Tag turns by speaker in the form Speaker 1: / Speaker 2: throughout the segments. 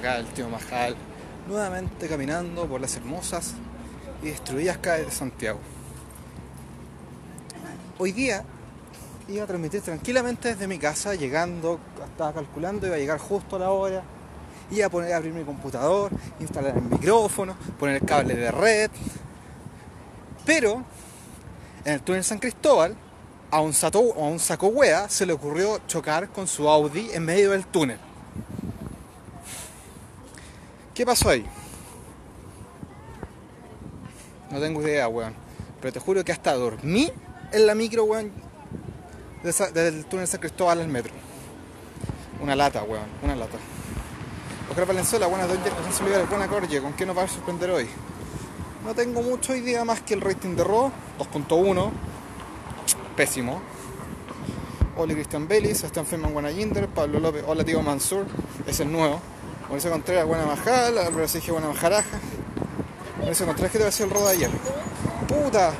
Speaker 1: acá el tío Majal, nuevamente caminando por las hermosas y destruidas calles de Santiago. Hoy día iba a transmitir tranquilamente desde mi casa, llegando, estaba calculando, iba a llegar justo a la hora, iba a poner a abrir mi computador, instalar el micrófono, poner el cable de red. Pero en el túnel San Cristóbal, a un, sato, a un saco wea se le ocurrió chocar con su Audi en medio del túnel. ¿Qué pasó ahí? No tengo idea, weón. Pero te juro que hasta dormí en la micro, weón. Desde el túnel San Cristóbal al metro. Una lata, weón. Una lata. Oscar Valenzuela, buenas noches. buena corje. ¿Con qué nos va a sorprender hoy? No tengo mucho idea más que el rating de Raw, 2.1. Pésimo. Hola Cristian Bellis, Sebastián Feynman, buena Jinder, Pablo López, hola tío Mansur, es el nuevo. Mauricio Contreras, buena majal, Álvaro Sergio, buena majaraja. Mauricio Contreras, ¿qué te decir el rodo ayer? Puta,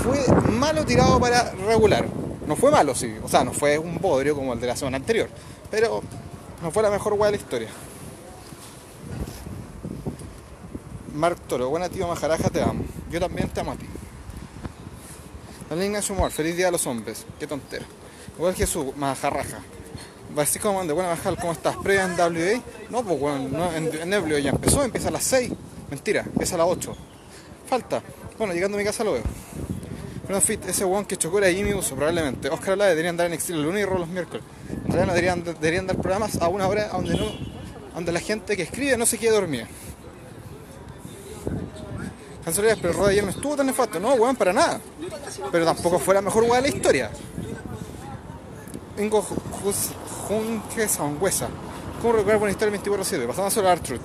Speaker 1: fue malo tirado para regular. No fue malo, sí. O sea, no fue un bodrio como el de la semana anterior. Pero no fue la mejor weá de la historia. Mark Toro, buena tío Majaraja, te amo. Yo también te amo a ti. Dale Ignacio Humor, feliz día a los hombres. Qué tontera. Igual Jesús, Majarraja. Francisco de buena Majal, ¿cómo estás? ¿Previa en WA? No, pues bueno, no, en, en ya empezó, empieza a las 6. Mentira, empieza a las 8. Falta. Bueno, llegando a mi casa lo veo. Pero Fit, ese one que chocó era Jimmy Uso, probablemente. Oscar Olave deberían dar en exilio el lunes y Ro los miércoles. En realidad no deberían, deberían dar programas a una hora donde no donde la gente que escribe no se quede dormida. Cancelarias, pero Roda ayer no estuvo tan nefasto, no, weón, para nada. Pero tampoco fue la mejor weá de la historia. Ingo Junque Sangüesa. ¿Cómo recuperar buena historia 24-7? Pasando solo a Artruth.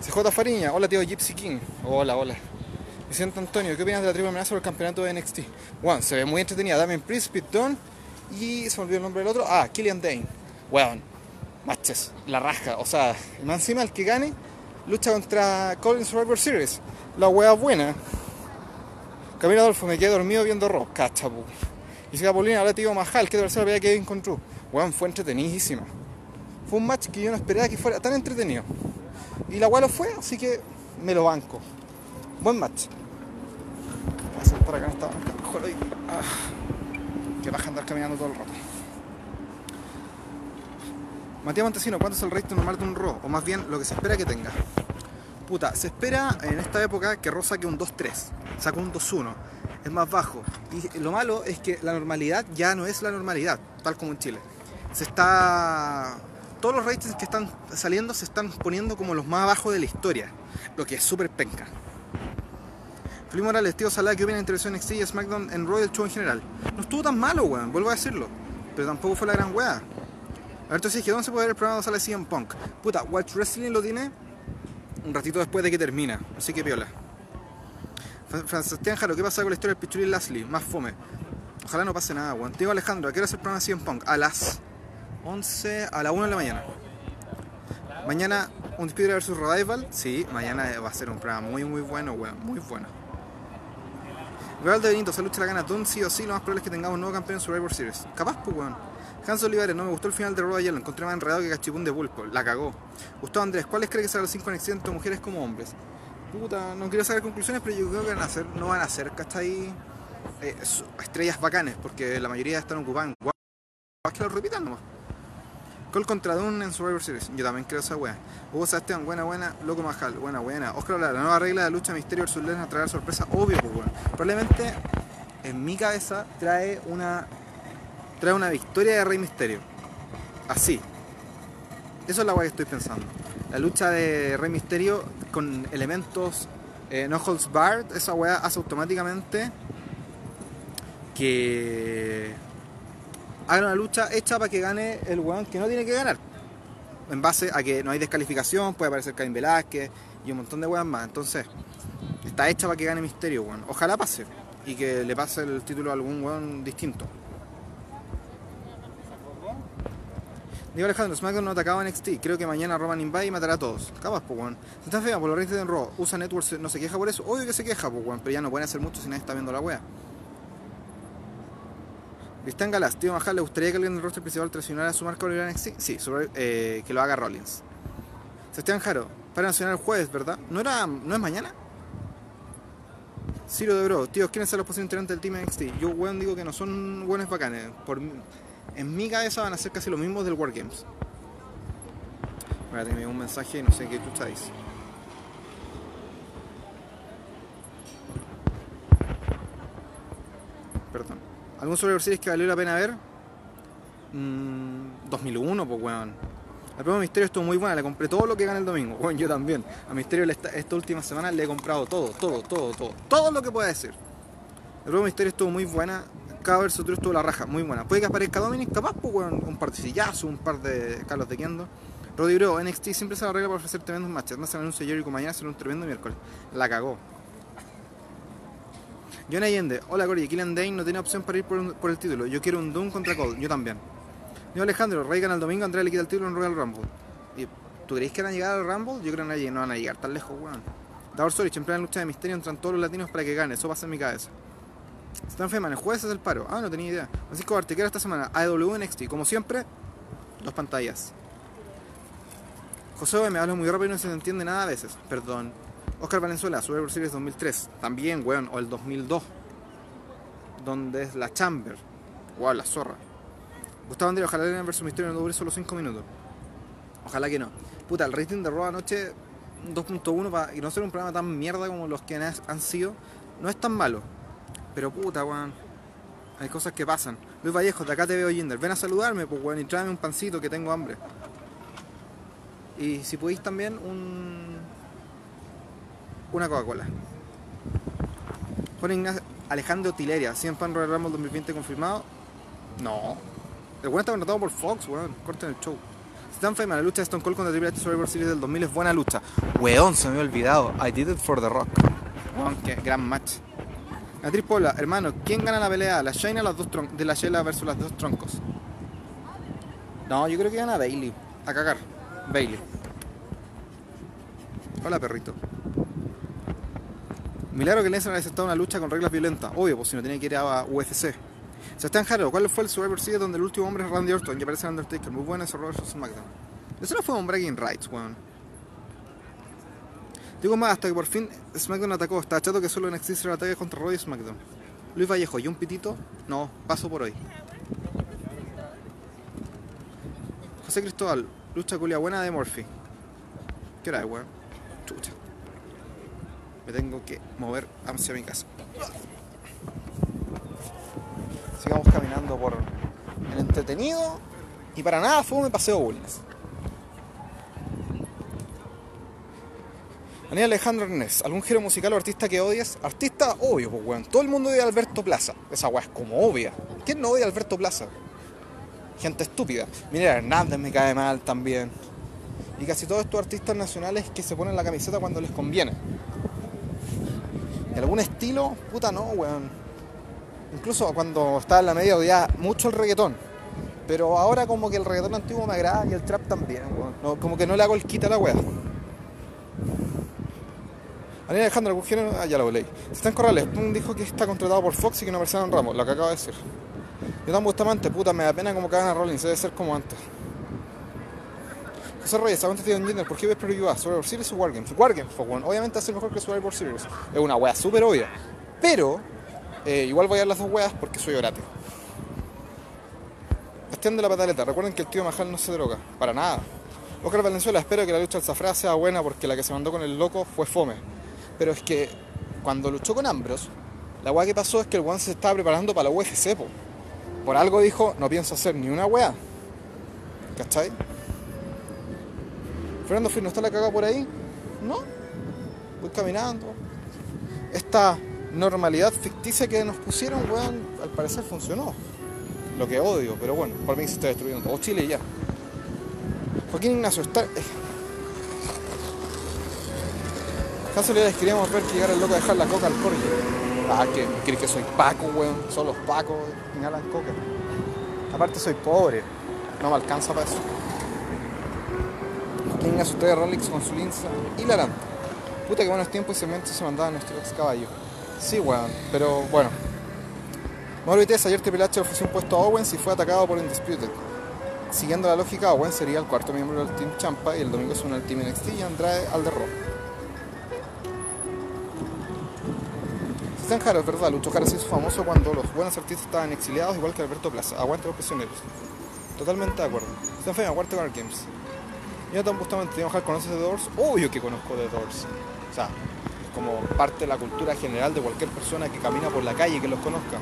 Speaker 1: CJ Fariña, hola tío Gypsy King. Hola, hola. Vicente Antonio, ¿qué opinas de la triple amenaza sobre el campeonato de NXT? Bueno, se ve muy entretenida. Damien Priest, Pete Dunne y se me olvidó el nombre del otro. Ah, Killian Dane. Weón, matches, la raja. O sea, más encima el que gane lucha contra Colin Survivor Series. La wea buena. Camilo Adolfo, me quedé dormido viendo rock, cachapu. Y siga Paulina, ahora te digo Majal, que tercera pelea que encontró. Weón, fue entretenidísima. Fue un match que yo no esperaba que fuera tan entretenido. Y la wea lo fue, así que me lo banco. Buen match. Voy a por acá en esta banca. Ah, que baja andar caminando todo el rato. Matías Montesino, ¿cuánto es el rating normal de un Raw? O más bien, lo que se espera que tenga. Puta, se espera en esta época que Raw saque un 2-3, saque un 2-1, es más bajo. Y lo malo es que la normalidad ya no es la normalidad, tal como en Chile. Se está... Todos los ratings que están saliendo se están poniendo como los más bajos de la historia, lo que es súper penca. Felipe Morales, tío Salah, ¿qué opina de la intervención NXT y SmackDown en Royal Show en general? No estuvo tan malo, weón, vuelvo a decirlo. Pero tampoco fue la gran weá. A ver, entonces, ¿dónde se puede ver el programa donde sale CM Punk? Puta, Watch Wrestling lo tiene un ratito después de que termina, así que piola. Francisco Jaro, ¿qué pasa con la historia del Pichuli Lashley? Más fome. Ojalá no pase nada, weón. Diego Alejandro, ¿a qué hora es el programa de CM Punk? A las 11, a la 1 de la mañana. Mañana, un Spider versus Revival. Sí, mañana va a ser un programa muy, muy bueno, weón. Muy bueno. Real de Benito, se lucha la gana Don sí o sí, lo más probable es que tengamos un nuevo campeón en Survivor Series. Capaz, pues, weón. Hans Olivares, no me gustó el final de Raw ayer, lo encontré más enredado que cachipún de pulpo. La cagó. Gustavo Andrés, ¿cuáles cree que serán los 5 conexiones tanto mujeres como hombres? Puta, no quiero sacar conclusiones, pero yo creo que van a ser, no van a ser, ¿cachai? Eh, estrellas bacanes, porque la mayoría están ocupadas en que lo repitan nomás. Col contra Dune en Survivor Series. Yo también creo esa wea. Hugo Sebastián, buena, buena. Loco Majal, buena, buena. Oscar la nueva regla de lucha Misterio versus Lesnar traer sorpresa. Obvio, pues bueno. Probablemente en mi cabeza trae una trae una victoria de Rey Misterio. Así. Eso es la weá que estoy pensando. La lucha de Rey Misterio con elementos eh, no holds barred, esa weá hace automáticamente que haga una lucha hecha para que gane el weón que no tiene que ganar. En base a que no hay descalificación, puede aparecer Caín Velázquez y un montón de weas más. Entonces, está hecha para que gane Misterio, weón. Ojalá pase y que le pase el título a algún weón distinto. Digo Alejandro, SmackDown no atacaba en NXT. Creo que mañana Roman invade y matará a todos. Capaz, pues, weón. Se está fea por los reyes de Raw. Usa Network, no se queja por eso. Obvio que se queja, pues, weón. Pero ya no pueden hacer mucho si nadie está viendo la wea. Cristian Galas, tío Majal, ¿le gustaría que alguien del roster principal traicionara a su marca en NXT? Sí, eh, que lo haga Rollins. Sebastián Jaro, para nacional el jueves, ¿verdad? ¿No era no es mañana? Ciro de Bro, tíos, ¿quiénes son los posibles integrantes del Team NXT? Yo, weón, digo que no son buenos bacanes. Por, en mi cabeza van a ser casi los mismos del Wargames. Espérate, me un mensaje y no sé qué tú. Perdón. ¿Algún Survivor Series que valió la pena ver? Mm, 2001, pues weón. La prueba de Misterio estuvo muy buena, le compré todo lo que gana el domingo. Bueno, yo también. A Misterio esta, última semana le he comprado todo, todo, todo, todo. Todo lo que pueda decir. La prueba de Misterio estuvo muy buena. Cada verso otro estuvo la raja, muy buena. Puede que aparezca Dominic, capaz, pues weón. Un par de sillazos, un par de Carlos de Kendo. Roddy Bro, NXT siempre se la regla para ofrecer tremendos matches. Más se anuncio Jericho mañana será un tremendo miércoles. La cagó. John Allende, hola Cory, Killian Dane no tiene opción para ir por, el título. Yo quiero un Doom contra Cole, yo también. Yo Alejandro, Rey gana el domingo, Andrea le quita el título en Royal Rumble. ¿Y tú creéis que van a llegar al Rumble? Yo creo que no, van a- llegar tan lejos, weón. Davor Sorich, en plena lucha de misterio entran todos los latinos para que gane, eso pasa en mi cabeza. Stan Feman, el jueves es el paro. Ah, no tenía idea. Francisco Bartequera esta semana, AEW NXT. Como siempre, dos pantallas. José me habla muy rápido y no se entiende nada a veces. Perdón. Oscar Valenzuela, Survivor Series 2003. También, weón. O el 2002. Donde es la Chamber. Wow, la zorra. Gustavo Andrés, ojalá Elena vs Misterio no dure solo 5 minutos. Ojalá que no. Puta, el rating de Raw anoche 2.1 para y no ser un programa tan mierda como los que han sido, no es tan malo. Pero puta, weón. Hay cosas que pasan. Luis Vallejo, de acá te veo Jinder. Ven a saludarme, pues weón, y tráeme un pancito que tengo hambre. Y si podéis también un. Una Coca-Cola. Juan Ignacio Alejandro Tileria, 100 pan Royal Rumble 2020 confirmado. No. El weón está contratado por Fox, weón. Corten el show. Stan Feynman, la lucha de Stone Cold contra Triple H Survivor Series del 2000 es buena lucha. Weón, se me había olvidado. I did it for the rock. Weón, qué gran match. Beatriz Pola, hermano, ¿quién gana la pelea? ¿La Shayna las dos de la Shayla versus las dos troncos? No, yo creo que gana Bailey. A cagar. Bailey. Hola, perrito. Milagro que Lesnar haya aceptado una lucha con reglas violentas. Obvio, pues si no tiene que ir a UFC. Sebastián Jaro, ¿cuál fue el Survivor Series donde el último hombre es Randy Orton y aparece el Undertaker? Muy bueno ese Robert SmackDown. Eso no fue un bragging rights, weón. Digo más, hasta que por fin SmackDown atacó. Está chato que solo NXT se ataque contra Raw y SmackDown. Luis Vallejo, ¿y un pitito? No, paso por hoy. José Cristóbal, lucha culia buena de Murphy. ¿Qué es, weón? Chucha. Me tengo que mover hacia mi casa. Sigamos caminando por el entretenido y para nada fue paseo Bulnes. Daniel Alejandro Ernest, ¿algún giro musical o artista que odies? Artista, obvio, pues weón. Todo el mundo odia a Alberto Plaza. Esa weá es como obvia. ¿Quién no odia a Alberto Plaza? Gente estúpida. Mira, Hernández me cae mal también. Y casi todos estos artistas nacionales que se ponen la camiseta cuando les conviene. ¿Y algún estilo? Puta no, weón. Incluso cuando estaba en la media odiaba mucho el reggaetón. Pero ahora como que el reggaetón antiguo me agrada y el trap también, weón. No, como que no le hago el quita a la weá. Daniel Alejandro, ¿algún género? Ah, ya lo leí. Están Corrales, Pum dijo que está contratado por Fox y que no aparecerá en Ramos, lo que acabo de decir. Yo tan Bustamante, puta, me da pena como cagan a Rollins, debe ser como antes. José Reyes, aguanta Steven Jinder, ¿por qué ves Preview ¿Survivor Series o Wargames? Wargames, pues, bueno, obviamente va a ser mejor que Survivor Series. Es una wea súper obvia. Pero, eh, igual voy a ver las dos weas porque soy orate. Bastián de la pataleta, recuerden que el tío Majal no se droga, para nada. Oscar Valenzuela, espero que la lucha al Zafra sea buena porque la que se mandó con el loco fue fome. Pero es que cuando luchó con Ambros, la weá que pasó es que el weón se estaba preparando para la UFC, po. Por algo dijo, no pienso hacer ni una weá. ¿Cachai? Fernando Fir, ¿no está la caga por ahí? No. Voy caminando. Esta normalidad ficticia que nos pusieron, weón, al parecer funcionó. Lo que odio, pero bueno, por mí se está destruyendo todo Chile ya. Joaquín Ignacio, está... eh. Casualidades queríamos ver que llegara el loco a dejar la coca al corte. Ah, que crees que soy Paco, weón. Son los Pacos inhalan coca. Aparte soy pobre. No me alcanza para eso. Ignacio, usted de Rolex con su linza hilarante. Puta que buenos tiempos y cementos se mandaba nuestro ex caballo. Sí, weón. Pero bueno. Mauro Vitesse, ayer Triple ofreció un puesto a Owens y fue atacado por Undisputed. siguiendo la lógica, Owen sería el cuarto miembro del Team Champa y el domingo se une al Team NXT y Andrade al de Raw. Stan es verdad, Lucho Jara se hizo famoso cuando los buenos artistas estaban exiliados, igual que Alberto Plaza. Aguante los prisioneros. Totalmente de acuerdo. Stan Fame, aguante War Games. Jonathan Bustamante, Timo Hart, ¿conoces de Doors? Obvio que conozco de Doors. O sea, es como parte de la cultura general de cualquier persona que camina por la calle y que los conozca.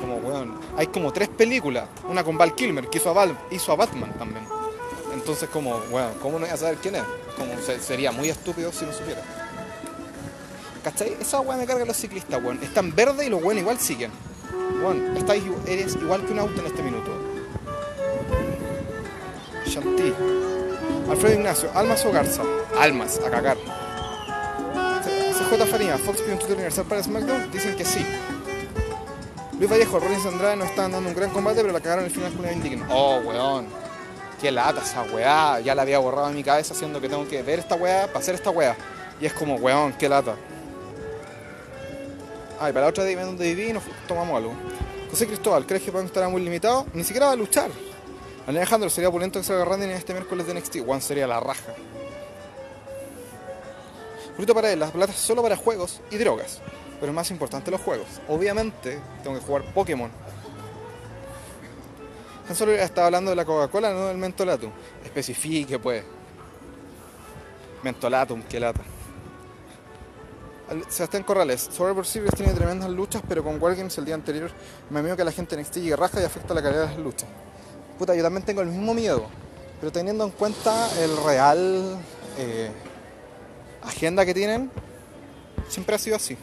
Speaker 1: Como, weón, hay como tres películas. Una con Val Kilmer, que hizo a, Val, hizo a Batman también. Entonces, como, weón, ¿cómo no voy a saber quién es? Como se- sería muy estúpido si no supiera. ¿Cachai? Esa weá me carga a los ciclistas, weón. Están verde y los weón igual siguen. Weón, eres igual que un auto en este minuto. Shanti. Alfredo Ignacio, Almas o Garza. Almas, a cagar. CJ Farina, Fox pide un tutor universal para SmackDown. Dicen que sí. Luis Vallejo, Rollins Andrade nos estaban dando un gran combate, pero la cagaron al final con una indigna. Oh, weón. Qué lata esa weá. Ya la había borrado en mi cabeza haciendo que tengo que ver esta weá para hacer esta weá. Y es como, weón, qué lata. Ay, para la otra donde viví nos tomamos algo. José Cristóbal, ¿crees que Punk estará muy limitado? Ni siquiera va a luchar. Alejandro, sería opulento que salga Randy en este miércoles de NXT. One sería la raja. Fruto para él, las platas solo para juegos y drogas. Pero es más importante los juegos. Obviamente, tengo que jugar Pokémon. Han solo estaba hablando de la Coca-Cola, no del Mentolatum. Especifique, pues. Mentolatum, qué lata. Sebastián Corrales, Survivor Series tiene tremendas luchas, pero con Wargames el día anterior me miedo que la gente en NXT llegue raja y afecta la calidad de las luchas. Yo también tengo el mismo miedo, pero teniendo en cuenta el real eh, agenda que tienen, siempre ha sido así.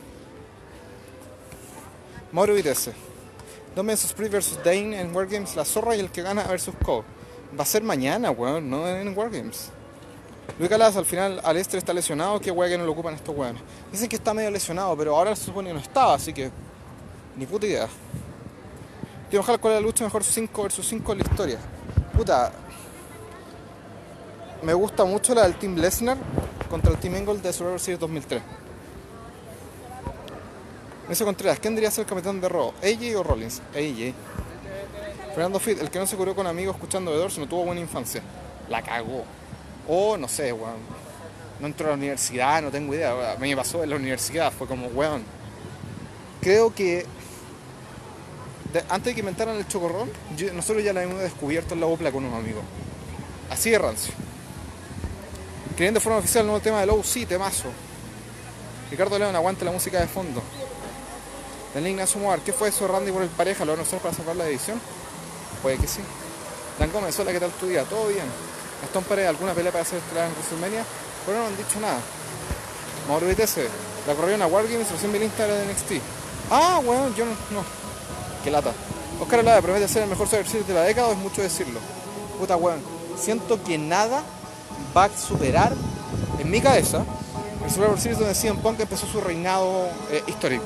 Speaker 1: Mauro Vitesse, Dominic Sprit vs Dane en Wargames, la zorra y el que gana versus Co. Va a ser mañana, weón, no en Wargames. Luis Calas, al final Alester está lesionado, qué weá que no lo ocupan estos weones. Dicen que está medio lesionado, pero ahora se supone que no estaba, así que ni puta idea. Tío, ojalá cuál es la lucha mejor 5 versus 5 en la historia. Puta. Me gusta mucho la del Team Lesnar contra el Team Angle de Survivor Series 2003. Nelson Contreras, ¿quién debería ser el capitán de Raw? ¿AJ o Rollins? AJ. Fernando Fit, el que no se curó con amigos escuchando The Doors no tuvo buena infancia. La cagó. O no sé, weón. No entró a la universidad, no tengo idea. A mí me pasó en la universidad, fue como, weón. Creo que antes de que inventaran el chocorrón, nosotros ya la hemos descubierto en la OPLA con unos amigos. Así de rancio. Queriendo de forma oficial el nuevo tema de Low, sí, temazo. Ricardo León, aguante la música de fondo. Daniel Ignacio Moar, ¿qué fue eso Randy por el pareja? ¿Lo van a usar para salvar la edición? Puede que sí. Dan Gómez, hola, ¿qué tal tu día? ¿Todo bien? Gastón Pérez, ¿alguna pelea para hacer en WrestleMania? Pero no han dicho nada. Mauro Vitesse, la corrieron a Wargames, recién vi el Instagram de NXT. Ah, bueno, yo no, no. Qué lata. Oscar Alada promete ser el mejor Series de la década o es mucho decirlo. Puta weón. Siento que nada va a superar en mi cabeza el Survivor Series donde CM Punk empezó su reinado eh, histórico.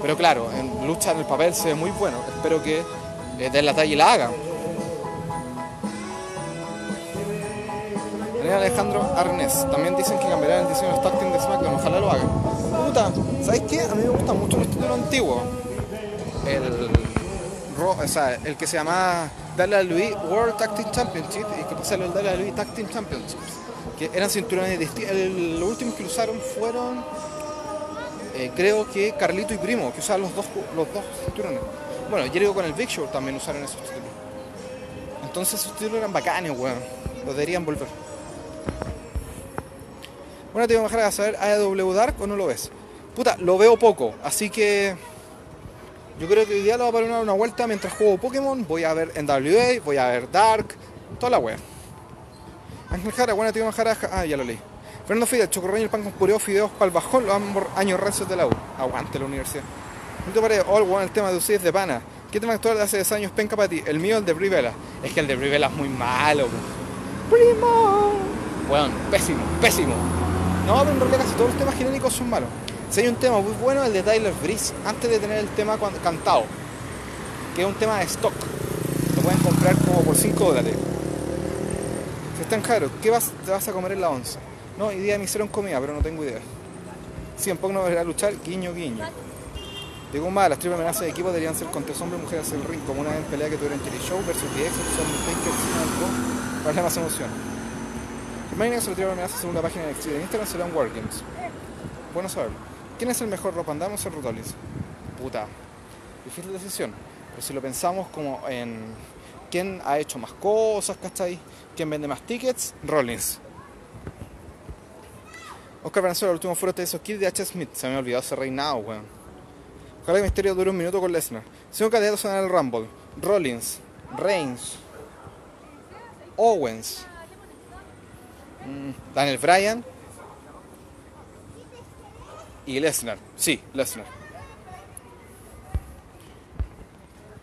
Speaker 1: Pero claro, en lucha en el papel se ve muy bueno. Espero que eh, den la talla y la hagan. Daniel Alejandro Arnés. También dicen que cambiarán el diseño de los de SmackDown. Ojalá lo hagan. Puta, ¿sabes qué? A mí me gusta mucho el título antiguo. El, o sea, el que se llama WWE World Tag Team Championship y que pasa el WWE Tag Team Championships. Que eran cinturones distintos. Los últimos que usaron fueron, eh, creo que Carlito y Primo, que usaban los dos, los dos cinturones. Bueno, Jericho con el Big Show también usaron esos títulos. Entonces esos títulos eran bacanes, weón. Los deberían volver. Bueno, te voy a bajar a saber AEW Dark o no lo ves. Puta, lo veo poco, así que yo creo que hoy día lo voy a poner una vuelta mientras juego Pokémon. Voy a ver NWA, voy a ver Dark, toda la wea. Ángel Jara, buena tío Jara, ah, ya lo leí. Fernando Fidel, Chocorreño y el pan con pureo, fideos para el bajón, los años rancios de la U. Aguante la universidad. Milton Paredes, all one, el tema de ustedes de pana. ¿Qué tema actual de hace 10 años penca para ti? El mío, el de Brie Bella. Es que el de Brie Bella es muy malo, po. Primo. Bueno, pésimo, pésimo. No, pero en realidad casi todos los temas genéricos son malos. Si hay un tema muy bueno, el de Tyler Breeze, antes de tener el tema cantado, que es un tema de stock. Lo pueden comprar como por 5 dólares. Si están caros, ¿qué vas, te vas a comer en la once? No, hoy día me hicieron comida, pero no tengo idea. Si un poco no volverá a luchar, guiño, guiño. Digo más, las triple amenazas de equipo deberían ser con tres hombres y mujeres en el ring, como una vez en pelea que tuvieron Cherry Show versus The X, son Taker para más emoción. Imaginen que se lo triple amenaza según la página de NXT de Instagram serán Wargames. Bueno saberlo. ¿Quién es el mejor Rob Van Damme o Rollins? Puta, difícil decisión. Pero si lo pensamos como en quién ha hecho más cosas, ¿cachai? ¿Quién vende más tickets? Rollins. Oscar Valenzuela, el último foro de esos Kid de H. Smith. Se me ha olvidado ese reinado, weón. Ojalá que misterio dure un minuto con Lesnar. Cinco candidatos en el Rumble. Rollins, Reigns, Owens, mm, Daniel Bryan y Lesnar. Sí, Lesnar.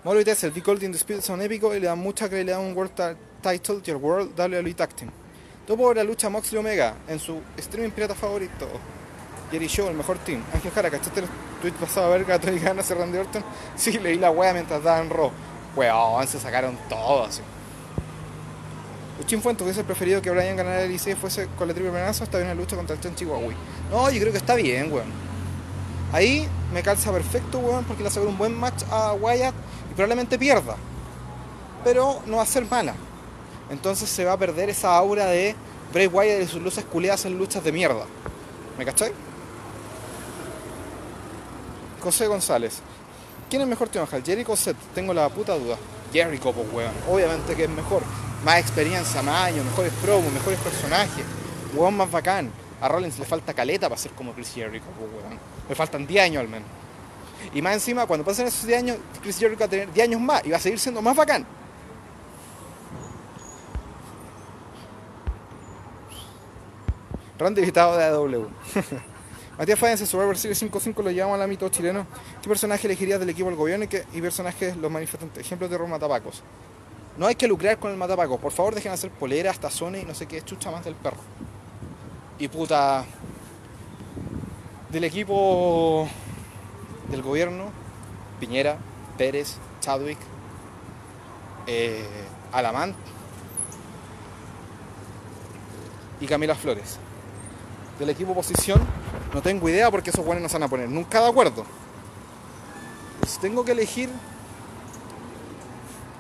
Speaker 1: Mauro Vitesse, el Big Gold Spirit son épico y le dan mucha credibilidad a un World Title y el World WWE Tag Team. Todo por la lucha Moxley Omega en su streaming pirata favorito. Jerry Show, el mejor team. Ángel Jara, ¿cachaste el tweet pasado a ver Tony Khan hace Randy Orton? Sí, leí la wea mientras daban Raw. Weón, se sacaron todo así. Uchin Fuentes hubiese preferido que Brian ganara el IC fuese con la triple amenaza hasta una lucha contra el Chan Chihuahua. No, yo creo que está bien, weón. Ahí me calza perfecto, weón, porque le aseguro un buen match a Wyatt y probablemente pierda. Pero no va a ser mala. Entonces se va a perder esa aura de Bray Wyatt y sus luces culeadas en luchas de mierda. ¿Me cachai? José González. ¿Quién es mejor Tío Mahal? ¿Jericho o Seth? Tengo la puta duda. Jericho, pues weón. Obviamente que es mejor. Más experiencia, más años, mejores promos, mejores personajes. Weón más bacán. A Rollins le falta caleta para ser como Chris Jericho, pues weón. Le faltan 10 años al menos. Y más encima, cuando pasen esos 10 años, Chris Jericho va a tener 10 años más y va a seguir siendo más bacán. Randy invitado de AW. Matías Faense, Survivor Series 5-5 lo llevamos al ámbito chileno. ¿Qué personaje elegirías del equipo del gobierno y qué y personajes los manifestantes? Ejemplos de Ron Matapacos. No hay que lucrar con el Matapacos. Por favor, dejen hacer polera hasta zona y no sé qué, chucha más del perro. Y puta. Del equipo del gobierno, Piñera, Pérez, Chadwick, eh, Alamant y Camila Flores. Del equipo oposición, no tengo idea porque esos buenos no se van a poner nunca de acuerdo. Pues tengo que elegir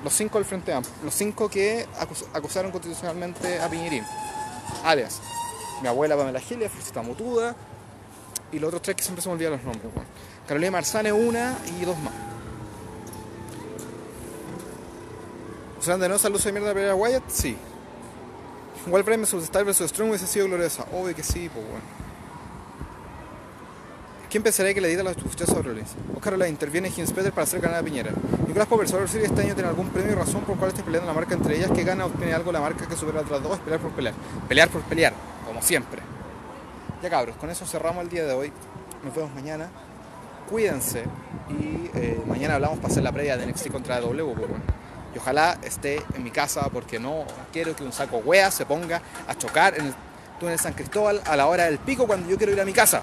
Speaker 1: los cinco del Frente Amplio, los cinco que acus- acusaron constitucionalmente a Piñerín. Alias, mi abuela Pamela Gilia, Felicita Mutuda y los otros tres que siempre se me olvidan los nombres. weón. Carolina Marzane, una y dos más. ¿Serán de nuevo esa luz de mierda para Wyatt? Sí. Wolverine vs Star vs Strong hubiese sido gloriosa. Obvio que sí, pues bueno. ¿Quién pensaría que le edita los chuchazos a Rollins? Oscar Ola interviene Hinspeter para hacer ganar a Piñera. Nicolás Popper, Survivor Series este año tiene algún premio y razón por cual esté peleando la marca entre ellas. que gana obtiene algo la marca que supera a otras dos? Pelear por pelear. Pelear por pelear, como siempre. Ya cabros, con eso cerramos el día de hoy. Nos vemos mañana. Cuídense. Y eh, mañana hablamos para hacer la previa de NXT contra W. pues. Y ojalá esté en mi casa porque no quiero que un saco wea se ponga a chocar en el túnel San Cristóbal a la hora del pico cuando yo quiero ir a mi casa.